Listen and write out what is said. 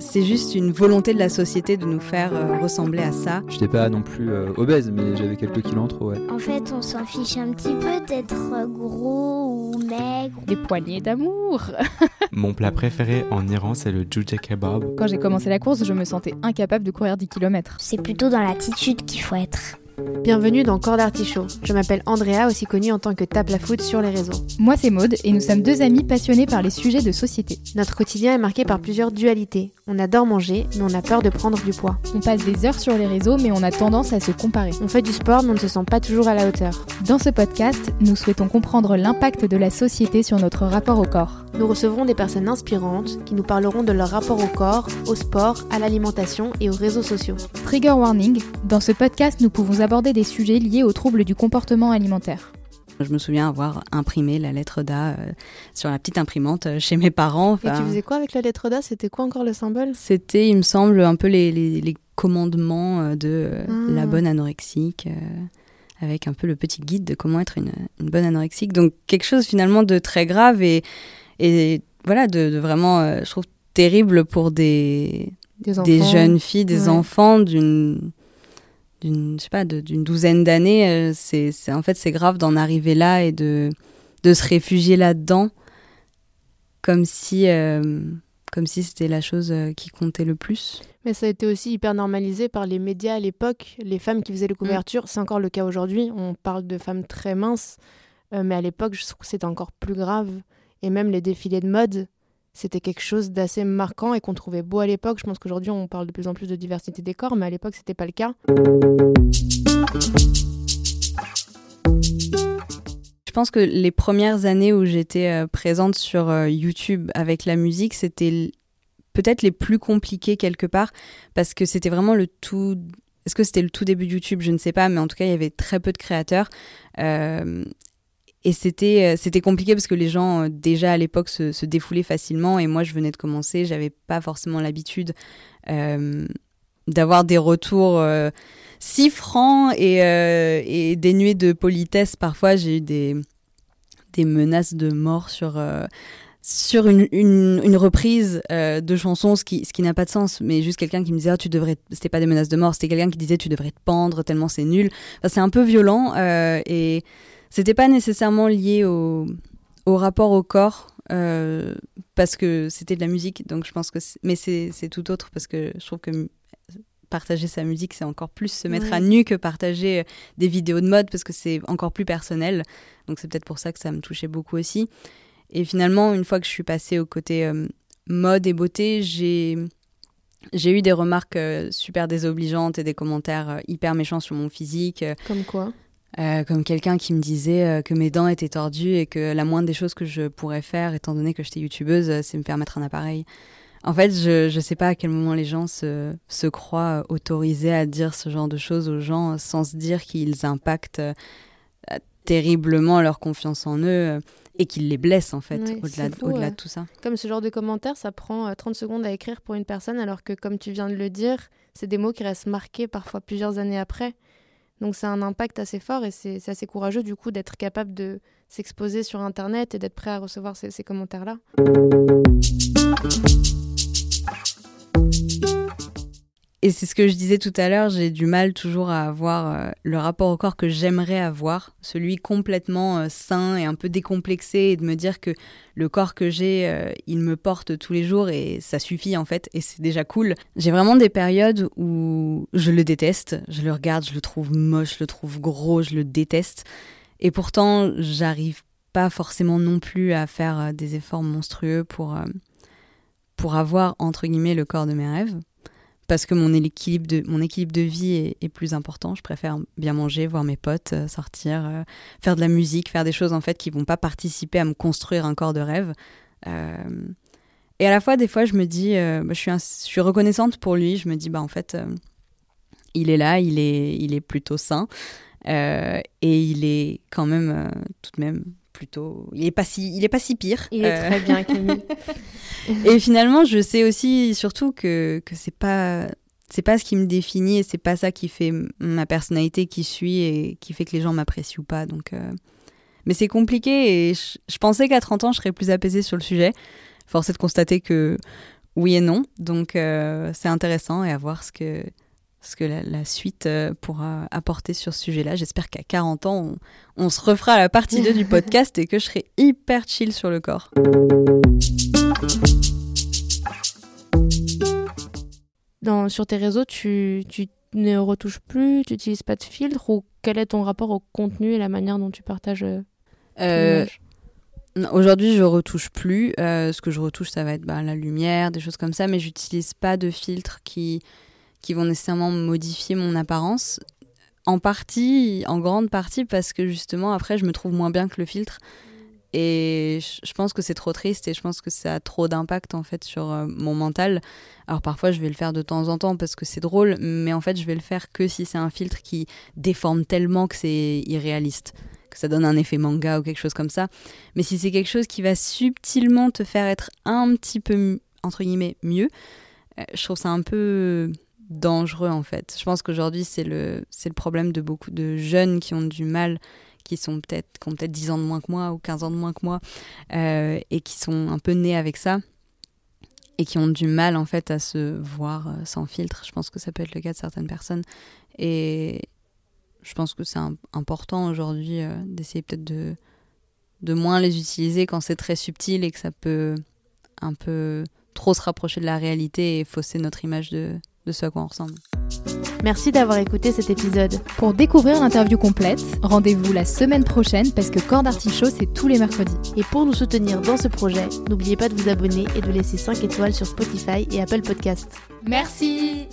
c'est juste une volonté de la société de nous faire euh, ressembler à ça. Je n'étais pas non plus euh, obèse, mais j'avais quelques kilos en trop, ouais. En fait, on s'en fiche un petit peu d'être gros ou maigre. Des poignées d'amour. Mon plat préféré en Iran, c'est le jujja kebab. Quand j'ai commencé la course, je me sentais incapable de courir 10 km. C'est plutôt dans l'attitude qu'il faut être. Bienvenue dans Corps d'Artichaut. Je m'appelle Andrea, aussi connue en tant que Tape la Foot sur les réseaux. Moi, c'est Maude et nous sommes deux amis passionnés par les sujets de société. Notre quotidien est marqué par plusieurs dualités. On adore manger, mais on a peur de prendre du poids. On passe des heures sur les réseaux, mais on a tendance à se comparer. On fait du sport, mais on ne se sent pas toujours à la hauteur. Dans ce podcast, nous souhaitons comprendre l'impact de la société sur notre rapport au corps. Nous recevrons des personnes inspirantes qui nous parleront de leur rapport au corps, au sport, à l'alimentation et aux réseaux sociaux. Trigger warning, dans ce podcast, nous pouvons aborder des sujets liés aux troubles du comportement alimentaire. Je me souviens avoir imprimé la lettre d'A euh, sur la petite imprimante euh, chez mes parents. Et tu faisais quoi avec la lettre d'A? C'était quoi encore le symbole? C'était, il me semble, un peu les, les, les commandements euh, de Ah. la bonne anorexique, avec un peu le petit guide de comment être une, une bonne anorexique. Donc quelque chose finalement de très grave et, et voilà, de, de vraiment, euh, je trouve, terrible pour des, Des jeunes filles, des Ouais. enfants d'une d'une je sais pas d'une douzaine d'années euh, c'est c'est- en fait c'est grave d'en arriver là et de de se réfugier là-dedans comme si euh, comme si c'était la chose euh, qui comptait le plus Mais ça a été aussi hyper normalisé par les médias à l'époque. Les femmes qui faisaient les couvertures, c'est encore le cas aujourd'hui. On parle de femmes très minces, euh, mais à l'époque, je trouve que c'était encore plus grave. Et même les défilés de mode, c'était quelque chose d'assez marquant et qu'on trouvait beau à l'époque. Je pense qu'aujourd'hui, on parle de plus en plus de diversité des corps, mais à l'époque, c'était pas le cas. Je pense que les premières années où j'étais euh, présente sur euh, YouTube avec la musique, c'était peut-être les plus compliquées quelque part parce que c'était vraiment le tout. Est-ce que c'était le tout début de YouTube? Je ne sais pas, mais en tout cas, il y avait très peu de créateurs. Euh, et c'était euh, c'était compliqué parce que les gens, euh, déjà à l'époque, se, se défoulaient facilement. Et moi, je venais de commencer, j'avais pas forcément l'habitude euh, d'avoir des retours. euh, si franc et, et dénué de politesse. Parfois, j'ai eu des, des menaces de mort sur, sur une, une, reprise de chansons, ce qui, ce qui n'a pas de sens. Mais juste quelqu'un qui me disait, Ah, tu. C'était pas des menaces de mort, c'était quelqu'un qui disait, tu devrais te pendre tellement c'est nul. C'est un peu violent et c'était pas nécessairement lié au, au rapport au corps. euh, parce que c'était de la musique, donc je pense que. c'est- Mais c'est tout autre parce que je trouve que partager sa musique, c'est encore plus se mettre Ouais. à nu que partager euh, des vidéos de mode parce que c'est encore plus personnel. Donc c'est peut-être pour ça que ça me touchait beaucoup aussi. Et finalement, une fois que je suis passée au côté euh, mode et beauté, j'ai j'ai eu des remarques euh, super désobligeantes et des commentaires hyper méchants sur mon physique. Comme quoi? Euh, comme quelqu'un qui me disait euh, que mes dents étaient tordues et que la moindre des choses que je pourrais faire, étant donné que j'étais youtubeuse, euh, c'est me faire mettre un appareil. En fait, je ne sais pas à quel moment les gens se, se croient autorisés à dire ce genre de choses aux gens sans se dire qu'ils impactent terriblement leur confiance en eux et qu'ils les blessent en fait, au-delà de tout ça. Comme ce genre de commentaires, ça prend euh, 30 secondes à écrire pour une personne, alors que, comme tu viens de le dire, c'est des mots qui restent marqués parfois plusieurs années après. Donc c'est un impact assez fort et c'est assez courageux du coup d'être capable de s'exposer sur Internet et d'être prêt à recevoir ces, ces commentaires-là. Et c'est ce que je disais tout à l'heure, j'ai du mal toujours à avoir euh, le rapport au corps que j'aimerais avoir, celui complètement euh, sain et un peu décomplexé, et de me dire que le corps que j'ai, euh, il me porte tous les jours et ça suffit en fait, et c'est déjà cool. J'ai vraiment des périodes où je le déteste, je le regarde, je le trouve moche, je le trouve gros, je le déteste, et pourtant j'arrive pas forcément non plus à faire des efforts monstrueux pour, pour avoir entre guillemets le corps de mes rêves parce que mon équilibre de, mon équilibre de vie est, est plus important. Je préfère bien manger, voir mes potes, euh, sortir, euh, faire de la musique, faire des choses en fait qui vont pas participer à me construire un corps de rêve. Euh, et à la fois, des fois, je me dis, euh, bah, je, suis un- je suis reconnaissante pour lui. Je me dis, bah en fait, il est là, il est, il est plutôt sain et il est quand même tout de même plutôt, il est pas si, il est pas si pire. Il est très bien, Camille. et finalement, je sais aussi surtout que, que c'est pas c'est pas ce qui me définit et c'est pas ça qui fait ma personnalité qui suis et qui fait que les gens m'apprécient ou pas. Donc, euh, mais c'est compliqué et je, je pensais qu'à 30 ans, je serais plus apaisée sur le sujet. Force est de constater que oui et non. Donc euh, c'est intéressant et à voir ce que, ce que la, la suite euh, pourra apporter sur ce sujet-là. J'espère qu'à 40 ans, on, on se refera la partie 2 du podcast et que je serai hyper chill sur le corps. Dans, sur tes réseaux, tu, tu ne retouches plus, tu n'utilises pas de filtre ou quel est ton rapport au contenu et la manière dont tu partages euh, Euh, Aujourd'hui, je retouche plus. Euh, ce que je retouche, ça va être bah, la lumière, des choses comme ça, mais j'utilise pas de filtres qui, qui vont nécessairement modifier mon apparence. En partie, en grande partie, parce que justement, après, je me trouve moins bien que le filtre. Et je pense que c'est trop triste et je pense que ça a trop d'impact en fait sur euh, mon mental. Alors parfois je vais le faire de temps en temps parce que c'est drôle, mais en fait je vais le faire que si c'est un filtre qui déforme tellement que c'est irréaliste, que ça donne un effet manga ou quelque chose comme ça. Mais si c'est quelque chose qui va subtilement te faire être un petit peu, entre guillemets, mieux, euh, je trouve ça un peu dangereux en fait. Je pense qu'aujourd'hui, c'est le, c'est le problème de beaucoup de jeunes qui ont du mal, qui sont peut-être, qui ont peut-être 10 ans de moins que moi ou 15 ans de moins que moi, euh, et qui sont un peu nés avec ça et qui ont du mal en fait à se voir euh, sans filtre. Je pense que ça peut être le cas de certaines personnes. Et je pense que c'est im- important aujourd'hui euh, d'essayer peut-être de, de moins les utiliser quand c'est très subtil et que ça peut un peu trop se rapprocher de la réalité et fausser notre image de, de ce à quoi on ressemble. Merci d'avoir écouté cet épisode. Pour découvrir l'interview complète, rendez-vous la semaine prochaine parce que Corps d'Artichaut, c'est tous les mercredis. Et pour nous soutenir dans ce projet, n'oubliez pas de vous abonner et de laisser 5 étoiles sur Spotify et Apple Podcasts. Merci